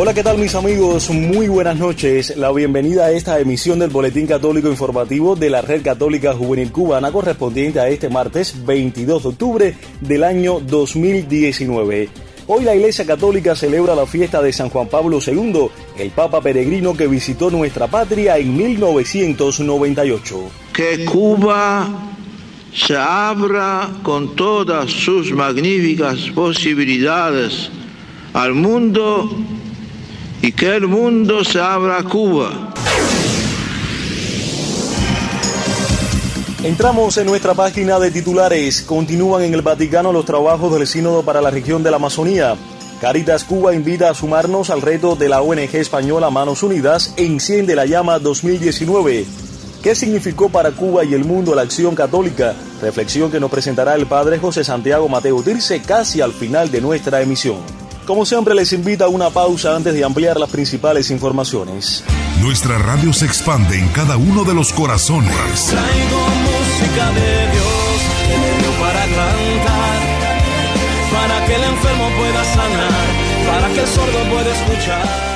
Hola, ¿qué tal mis amigos? Muy buenas noches. La bienvenida a esta emisión del Boletín Católico Informativo de la Red Católica Juvenil Cubana correspondiente a este martes 22 de octubre del año 2019. Hoy la Iglesia Católica celebra la fiesta de San Juan Pablo II, el Papa peregrino que visitó nuestra patria en 1998. Que Cuba se abra con todas sus magníficas posibilidades al mundo y que el mundo se abra a Cuba. Entramos en nuestra página de titulares. Continúan en el Vaticano los trabajos del Sínodo para la región de la Amazonía. Caritas Cuba invita a sumarnos al reto de la ONG española Manos Unidas Enciende la Llama 2019. ¿Qué significó para Cuba y el mundo la acción católica? Reflexión que nos presentará el padre José Santiago Mateo Tirce casi al final de nuestra emisión. Como siempre les invita a una pausa antes de ampliar las principales informaciones. Nuestra radio se expande en cada uno de los corazones. Traigo música de Dios que me dio para cantar, para que el enfermo pueda sanar, para que el sordo pueda escuchar.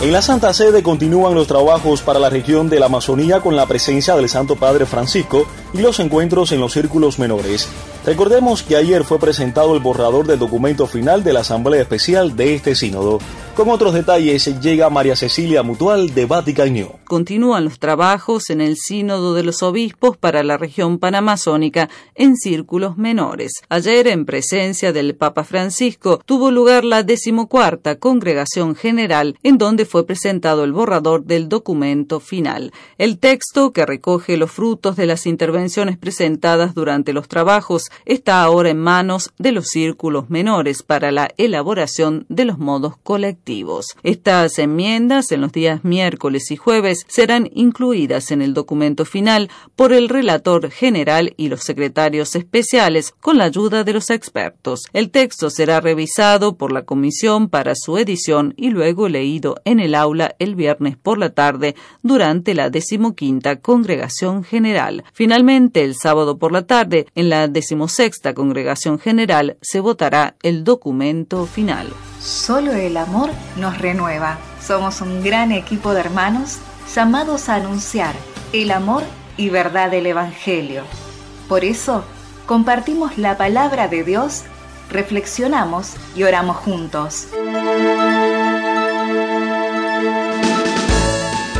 En la Santa Sede continúan los trabajos para la región de la Amazonía con la presencia del Santo Padre Francisco y los encuentros en los círculos menores. Recordemos que ayer fue presentado el borrador del documento final de la Asamblea Especial de este sínodo. Con otros detalles llega María Cecilia Mutual de Vatican. Continúan los trabajos en el Sínodo de los Obispos para la región panamazónica en círculos menores. Ayer, en presencia del Papa Francisco, tuvo lugar la decimocuarta Congregación General, en donde fue presentado el borrador del documento final. El texto, que recoge los frutos de las intervenciones presentadas durante los trabajos, está ahora en manos de los círculos menores para la elaboración de los modos colectivos. Estas enmiendas en los días miércoles y jueves serán incluidas en el documento final por el relator general y los secretarios especiales con la ayuda de los expertos. El texto será revisado por la comisión para su edición y luego leído en el aula el viernes por la tarde durante la decimoquinta congregación general. Finalmente, el sábado por la tarde, en la decimosexta congregación general, se votará el documento final. Solo el amor nos renueva. Somos un gran equipo de hermanos llamados a anunciar el amor y verdad del Evangelio. Por eso, compartimos la palabra de Dios, reflexionamos y oramos juntos.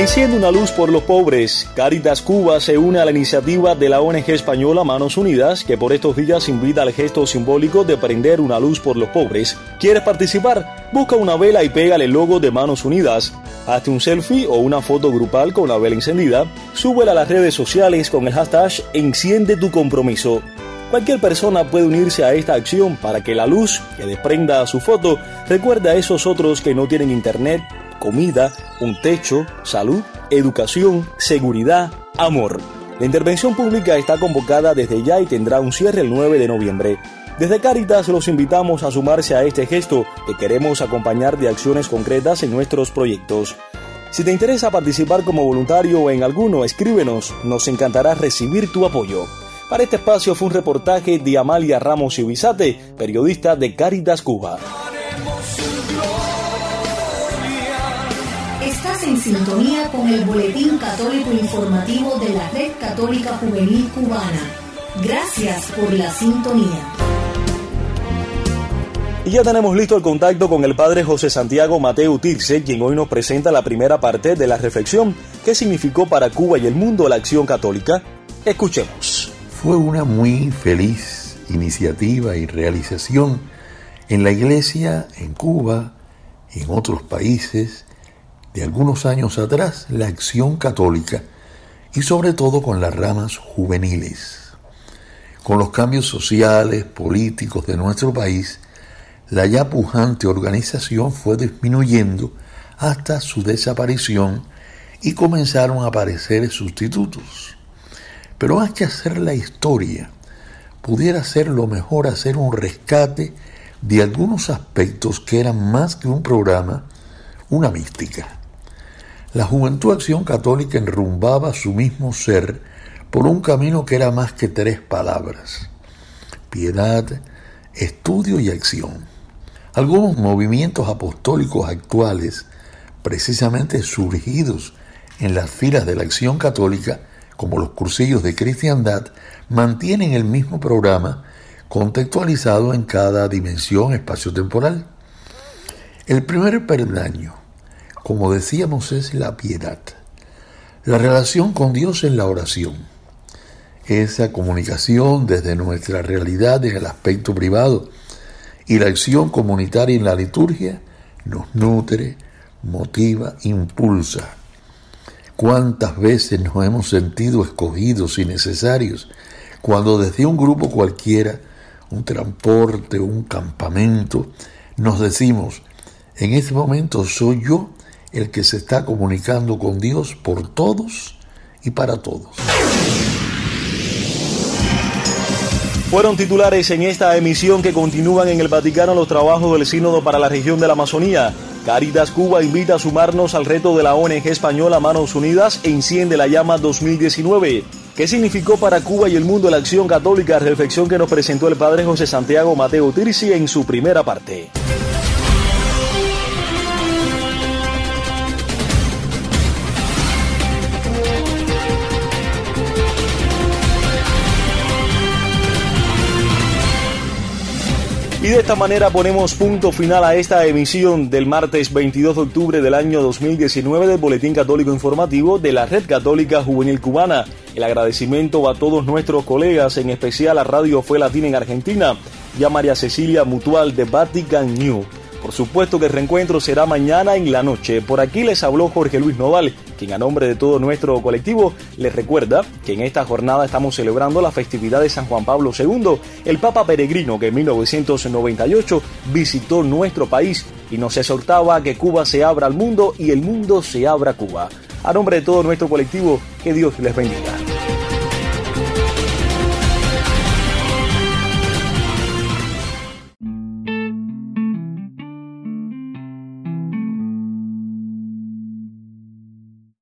Enciende una luz por los pobres. Caritas Cuba se une a la iniciativa de la ONG española Manos Unidas, que por estos días invita al gesto simbólico de prender una luz por los pobres. ¿Quieres participar? Busca una vela y pégale el logo de Manos Unidas. Hazte un selfie o una foto grupal con la vela encendida. Súbela a las redes sociales con el hashtag Enciende tu compromiso. Cualquier persona puede unirse a esta acción para que la luz que desprenda su foto recuerde a esos otros que no tienen internet comida, un techo, salud, educación, seguridad, amor. La intervención pública está convocada desde ya y tendrá un cierre el 9 de noviembre. Desde Caritas los invitamos a sumarse a este gesto que queremos acompañar de acciones concretas en nuestros proyectos. Si te interesa participar como voluntario en alguno, escríbenos, nos encantará recibir tu apoyo. Para este espacio fue un reportaje de Amalia Ramos y Ubizate, periodista de Caritas Cuba. Sintonía con el Boletín Católico Informativo de la Red Católica Juvenil Cubana. Gracias por la sintonía. Y ya tenemos listo el contacto con el padre José Santiago Mateo Tirce, quien hoy nos presenta la primera parte de la reflexión ¿Qué significó para Cuba y el mundo la acción católica? Escuchemos. Fue una muy feliz iniciativa y realización en la iglesia, en Cuba, en otros países, de algunos años atrás, la acción católica y sobre todo con las ramas juveniles. Con los cambios sociales, políticos de nuestro país, la ya pujante organización fue disminuyendo hasta su desaparición y comenzaron a aparecer sustitutos. Pero más que hacer la historia, pudiera ser lo mejor hacer un rescate de algunos aspectos que eran más que un programa, una mística. La Juventud Acción Católica enrumbaba su mismo ser por un camino que era más que tres palabras, piedad, estudio y acción. Algunos movimientos apostólicos actuales, precisamente surgidos en las filas de la acción católica, como los cursillos de cristiandad, mantienen el mismo programa contextualizado en cada dimensión espacio-temporal. El primer peldaño, como decíamos, es la piedad, la relación con Dios en la oración, esa comunicación desde nuestra realidad en el aspecto privado y la acción comunitaria en la liturgia nos nutre, motiva, impulsa. ¿Cuántas veces nos hemos sentido escogidos y necesarios cuando desde un grupo cualquiera, un transporte, un campamento, nos decimos, en este momento soy yo el que se está comunicando con Dios por todos y para todos? Fueron titulares en esta emisión que continúan en el Vaticano los trabajos del Sínodo para la región de la Amazonía. Caritas Cuba invita a sumarnos al reto de la ONG española Manos Unidas e Enciende la Llama 2019. ¿Qué significó para Cuba y el mundo la acción católica? Reflexión que nos presentó el padre José Santiago Mateo Tirsi en su primera parte. Y de esta manera ponemos punto final a esta emisión del martes 22 de octubre del año 2019 del Boletín Católico Informativo de la Red Católica Juvenil Cubana. El agradecimiento a todos nuestros colegas, en especial a Radio Fue Latina en Argentina y a María Cecilia Mutual de Vatican New. Por supuesto que el reencuentro será mañana en la noche. Por aquí les habló Jorge Luis Noval, quien a nombre de todo nuestro colectivo les recuerda que en esta jornada estamos celebrando la festividad de San Juan Pablo II, el Papa Peregrino que en 1998 visitó nuestro país y nos exhortaba que Cuba se abra al mundo y el mundo se abra a Cuba. A nombre de todo nuestro colectivo, que Dios les bendiga.